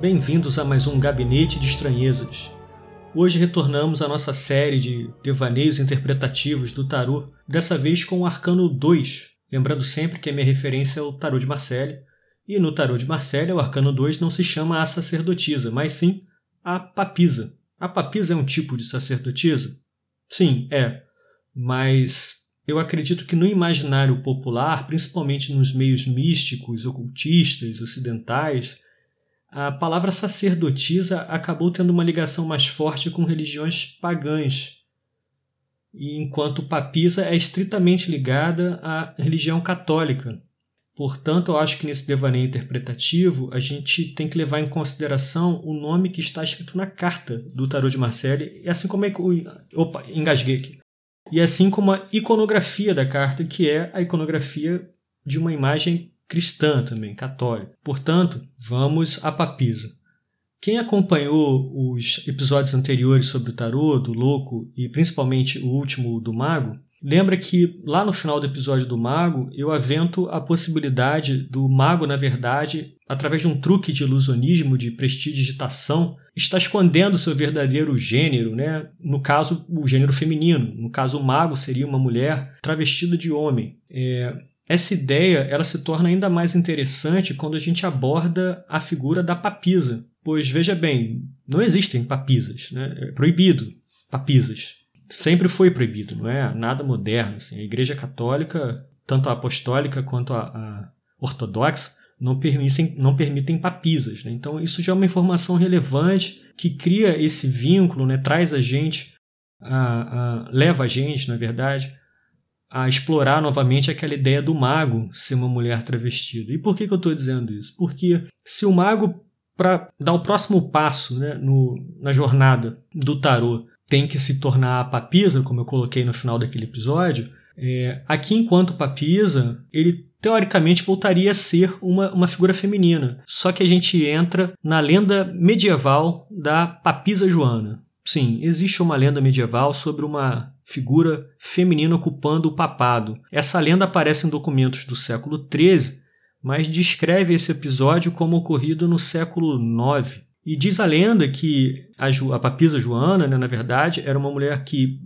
Bem-vindos a mais um Gabinete de Estranhezas. Hoje retornamos à nossa série de devaneios interpretativos do tarô, dessa vez com o Arcano 2, lembrando sempre que a minha referência é o tarô de Marselli, e no tarô de Marselli o Arcano 2 não se chama a sacerdotisa, mas sim a papisa. A papisa é um tipo de sacerdotisa? Sim, é, mas eu acredito que no imaginário popular, principalmente nos meios místicos, ocultistas, ocidentais, a palavra sacerdotisa acabou tendo uma ligação mais forte com religiões pagãs, e enquanto papisa é estritamente ligada à religião católica. Portanto, eu acho que nesse devaneio interpretativo a gente tem que levar em consideração o nome que está escrito na carta do Tarot de Marseille, assim como é. Opa, engasguei aqui e assim como a iconografia da carta, que é a iconografia de uma imagem cristã também, católica. Portanto, vamos à papisa. Quem acompanhou os episódios anteriores sobre o tarô, do louco e principalmente o último do mago, Lembra que lá no final do episódio do mago, eu avento a possibilidade do mago, na verdade, através de um truque de ilusionismo, de prestidigitação, está escondendo seu verdadeiro gênero, né? No caso, o gênero feminino. No caso, o mago seria uma mulher travestida de homem. É, essa ideia ela se torna ainda mais interessante quando a gente aborda a figura da papisa. Pois veja bem, não existem papisas, né? é proibido papisas sempre foi proibido, não é nada moderno. Assim. A Igreja Católica, tanto a apostólica quanto a, a ortodoxa, não permitem, não permitem papisas. Né? Então, isso já é uma informação relevante que cria esse vínculo, né? traz a gente, a, a, leva a gente, na verdade, a explorar novamente aquela ideia do mago ser uma mulher travestida. E por que, que eu estou dizendo isso? Porque se o mago, para dar o próximo passo né, no, na jornada do tarô, tem que se tornar a papisa, como eu coloquei no final daquele episódio, é, aqui enquanto papisa, ele teoricamente voltaria a ser uma, uma figura feminina. Só que a gente entra na lenda medieval da papisa Joana. Sim, existe uma lenda medieval sobre uma figura feminina ocupando o papado. Essa lenda aparece em documentos do século XIII, mas descreve esse episódio como ocorrido no século IX. E diz a lenda que a, a papisa Joana, né, na verdade, era uma mulher que,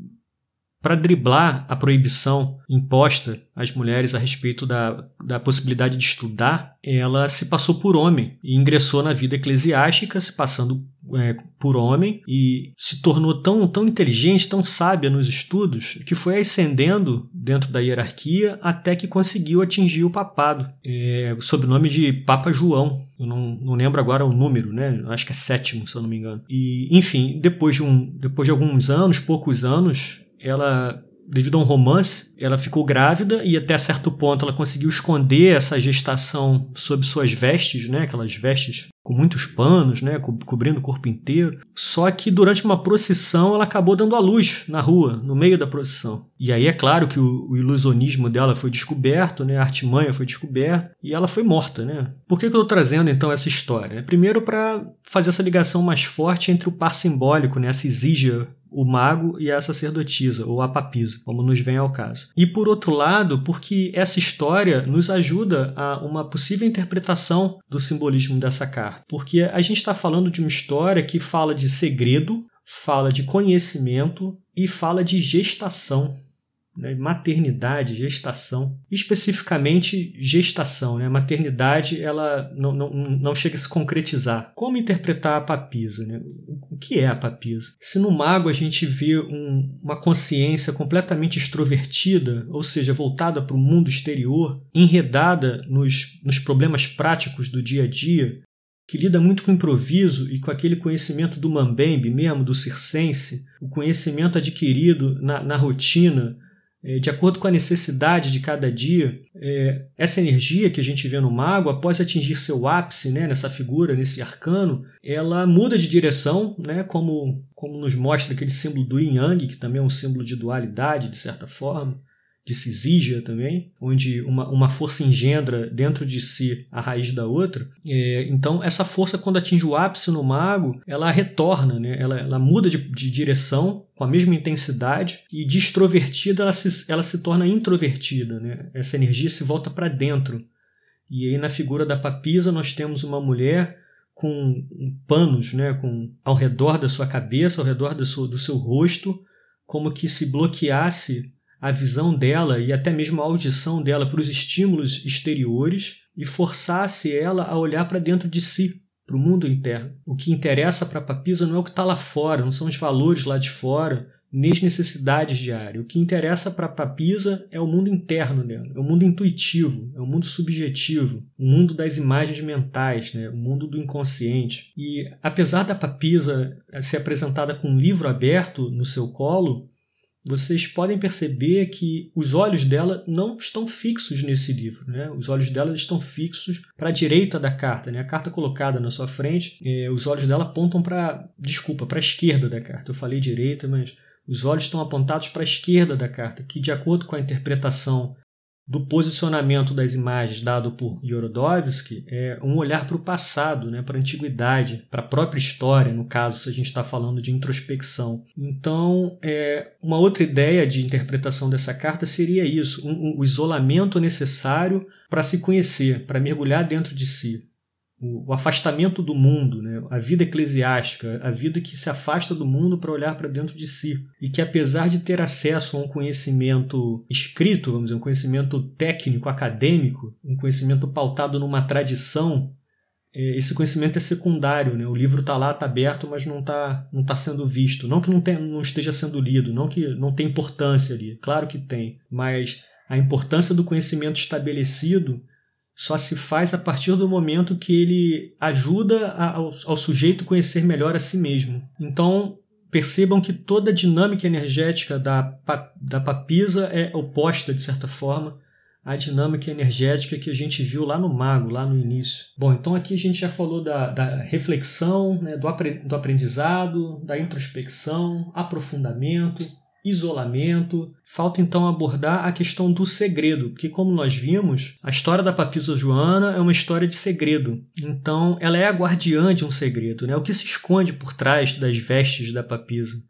para driblar a proibição imposta às mulheres a respeito da, da possibilidade de estudar, ela se passou por homem e ingressou na vida eclesiástica, se passando é, por homem e se tornou tão, tão inteligente, tão sábia nos estudos, que foi ascendendo dentro da hierarquia até que conseguiu atingir o papado, é, sob o nome de Papa João. Eu não, não lembro agora o número, né? Acho que é sétimo, se eu não me engano. E, enfim, depois de, um, depois de alguns anos, poucos anos, ela devido a um romance, ela ficou grávida e até certo ponto ela conseguiu esconder essa gestação sob suas vestes, né, aquelas vestes com muitos panos, né, co cobrindo o corpo inteiro. Só que durante uma procissão ela acabou dando à luz na rua, no meio da procissão. E aí é claro que o, o ilusionismo dela foi descoberto, né, a artimanha foi descoberta e ela foi morta, né? Por que, que eu estou trazendo então essa história? Primeiro para fazer essa ligação mais forte entre o par simbólico, né, essa exígia o mago e a sacerdotisa, ou a papisa, como nos vem ao caso. E por outro lado, porque essa história nos ajuda a uma possível interpretação do simbolismo dessa carta. Porque a gente está falando de uma história que fala de segredo, fala de conhecimento e fala de gestação né, maternidade, gestação, especificamente gestação, né, maternidade ela não, não, não chega a se concretizar. Como interpretar a papisa? Né? O que é a papisa? Se no mago a gente vê um, uma consciência completamente extrovertida, ou seja, voltada para o mundo exterior, enredada nos, nos problemas práticos do dia a dia, que lida muito com improviso e com aquele conhecimento do mambembe mesmo, do circense, o conhecimento adquirido na, na rotina, é, de acordo com a necessidade de cada dia, é, essa energia que a gente vê no mago, após atingir seu ápice né, nessa figura, nesse arcano, ela muda de direção, né, como, como nos mostra aquele símbolo do yin yang, que também é um símbolo de dualidade, de certa forma de Cisígia também, onde uma, uma força engendra dentro de si a raiz da outra. É, então, essa força, quando atinge o ápice no mago, ela retorna, né? ela, ela muda de, de direção com a mesma intensidade e de extrovertida ela se, ela se torna introvertida. Né? Essa energia se volta para dentro. E aí, na figura da papisa, nós temos uma mulher com panos né, com, ao redor da sua cabeça, ao redor do seu, do seu rosto, como que se bloqueasse a visão dela e até mesmo a audição dela para os estímulos exteriores e forçasse ela a olhar para dentro de si, para o mundo interno. O que interessa para a papisa não é o que está lá fora, não são os valores lá de fora, nem as necessidades diárias. O que interessa para a papisa é o mundo interno dela, é o mundo intuitivo, é o mundo subjetivo, o mundo das imagens mentais, né? o mundo do inconsciente. E apesar da papisa ser apresentada com um livro aberto no seu colo, vocês podem perceber que os olhos dela não estão fixos nesse livro. Né? Os olhos dela estão fixos para a direita da carta. Né? A carta colocada na sua frente, eh, os olhos dela apontam para. Desculpa, para a esquerda da carta. Eu falei direita, mas os olhos estão apontados para a esquerda da carta, que, de acordo com a interpretação do posicionamento das imagens dado por Yorodovsky é um olhar para o passado, né, para a antiguidade, para a própria história, no caso, se a gente está falando de introspecção. Então, é, uma outra ideia de interpretação dessa carta seria isso: um, um, o isolamento necessário para se conhecer, para mergulhar dentro de si o, afastamento do mundo, né? a vida eclesiástica, a vida que se afasta do mundo para olhar para dentro de si. E que, apesar de ter acesso a um conhecimento escrito, vamos dizer, um conhecimento técnico, acadêmico, um conhecimento pautado numa tradição, é, esse conhecimento é secundário. Né? O livro está lá, está aberto, mas não está não tá sendo visto. Não que não, tem, não esteja sendo lido, não que não tem importância ali. Claro que tem. Mas a importância do conhecimento estabelecido só se faz a partir do momento que ele ajuda ao, ao sujeito conhecer melhor a si mesmo. Então, percebam que toda a dinâmica energética da, da papisa é oposta, de certa forma, à dinâmica energética que a gente viu lá no Mago, lá no início. Bom, então aqui a gente já falou da, da reflexão, né, do, apre, do aprendizado, da introspecção, aprofundamento, isolamento. Falta então abordar a questão do segredo, porque como nós vimos, a história da Papisa Joana é uma história de segredo. Então, ela é a guardiã de um segredo, né? O que se esconde por trás das vestes da Papisa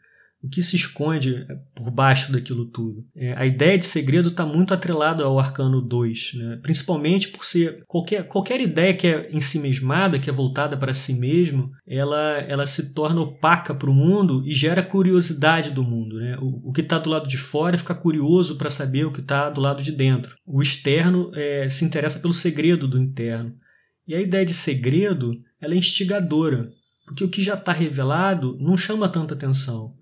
o que se esconde por baixo daquilo tudo. É, a ideia de segredo está muito atrelada ao Arcano 2, né? principalmente por ser qualquer, qualquer ideia que é em si mesmada, que é voltada para si mesmo, ela, ela se torna opaca para o mundo e gera curiosidade do mundo. Né? O, o que está do lado de fora fica curioso para saber o que está do lado de dentro. O externo é, se interessa pelo segredo do interno. E a ideia de segredo ela é instigadora, porque o que já está revelado não chama tanta atenção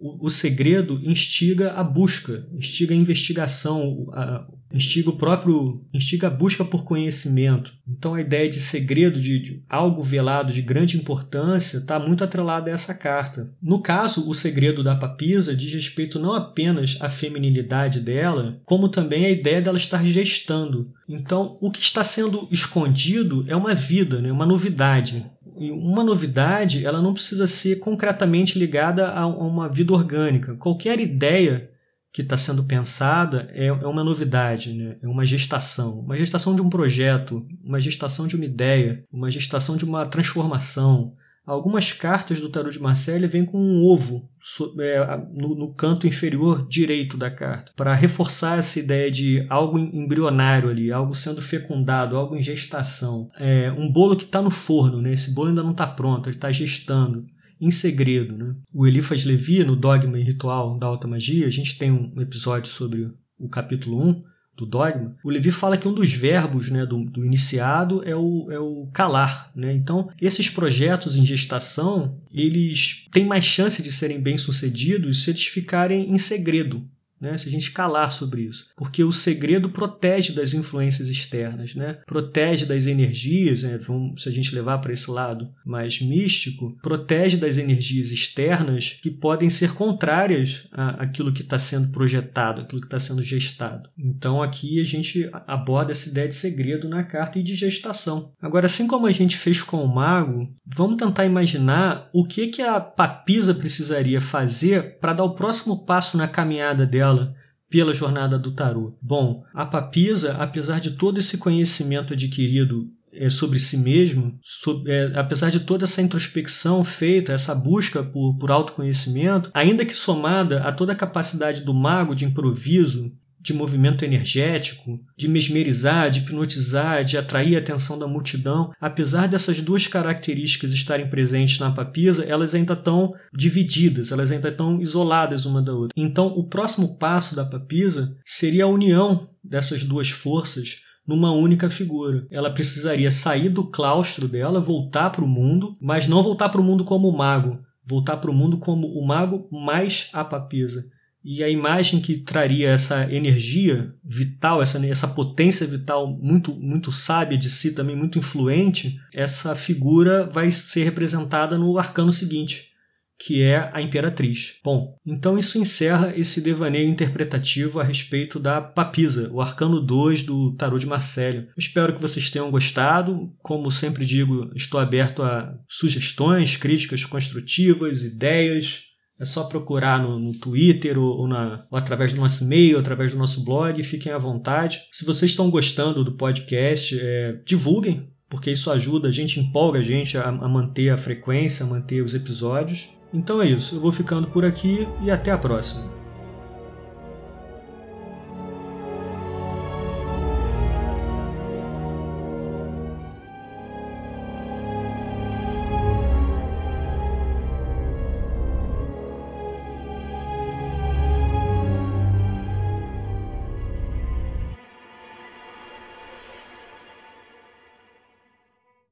o, segredo instiga a busca, instiga a investigação, a, instiga o próprio, instiga a busca por conhecimento. Então a ideia de segredo, de, de algo velado de grande importância, está muito atrelada a essa carta. No caso, o segredo da papisa diz respeito não apenas à feminilidade dela, como também à ideia dela estar gestando. Então, o que está sendo escondido é uma vida, né? uma novidade. Uma novidade, ela não precisa ser concretamente ligada a uma vida orgânica. Qualquer ideia que está sendo pensada é, é uma novidade, né? é uma gestação. Uma gestação de um projeto, uma gestação de uma ideia, uma gestação de uma transformação. Algumas cartas do tarot de Marseille vêm com um ovo é, no, no, canto inferior direito da carta, para reforçar essa ideia de algo embrionário ali, algo sendo fecundado, algo em gestação. É, um bolo que está no forno, né? esse bolo ainda não está pronto, ele está gestando em segredo. Né? O Eliphas Levi, no Dogma e Ritual da Alta Magia, a gente tem um episódio sobre o capítulo 1, do dogma, o Levi fala que um dos verbos né, do, do iniciado é o, é o calar. Né? Então, esses projetos em gestação, eles têm mais chance de serem bem-sucedidos se eles ficarem em segredo né? se a gente calar sobre isso. Porque o segredo protege das influências externas, né? protege das energias, né? Vamos, se a gente levar para esse lado mais místico, protege das energias externas que podem ser contrárias àquilo que está sendo projetado, aquilo que está sendo gestado. Então aqui a gente aborda essa ideia de segredo na carta e de gestação. Agora, assim como a gente fez com o mago, vamos tentar imaginar o que, que a papisa precisaria fazer para dar o próximo passo na caminhada dela dela pela jornada do tarô. Bom, a papisa, apesar de todo esse conhecimento adquirido é, sobre si mesmo, sobre, é, apesar de toda essa introspecção feita, essa busca por, por autoconhecimento, ainda que somada a toda a capacidade do mago de improviso de movimento energético, de mesmerizar, de hipnotizar, de atrair a atenção da multidão, apesar dessas duas características estarem presentes na papisa, elas ainda estão divididas, elas ainda estão isoladas uma da outra. Então, o próximo passo da papisa seria a união dessas duas forças numa única figura. Ela precisaria sair do claustro dela, voltar para o mundo, mas não voltar para o mundo como mago, voltar para o mundo como o mago mais a papisa. E a imagem que traria essa energia vital, essa, essa potência vital muito, muito sábia de si, também muito influente, essa figura vai ser representada no arcano seguinte, que é a Imperatriz. Bom, então isso encerra esse devaneio interpretativo a respeito da Papisa, o arcano 2 do Tarot de Marcelo. Espero que vocês tenham gostado. Como sempre digo, estou aberto a sugestões, críticas construtivas, ideias é só procurar no, no Twitter ou, ou, na, ou, através do nosso e-mail, através do nosso blog. Fiquem à vontade. Se vocês estão gostando do podcast, é, divulguem, porque isso ajuda, a gente empolga a gente a, a manter a frequência, a manter os episódios. Então é isso. Eu vou ficando por aqui e até a próxima.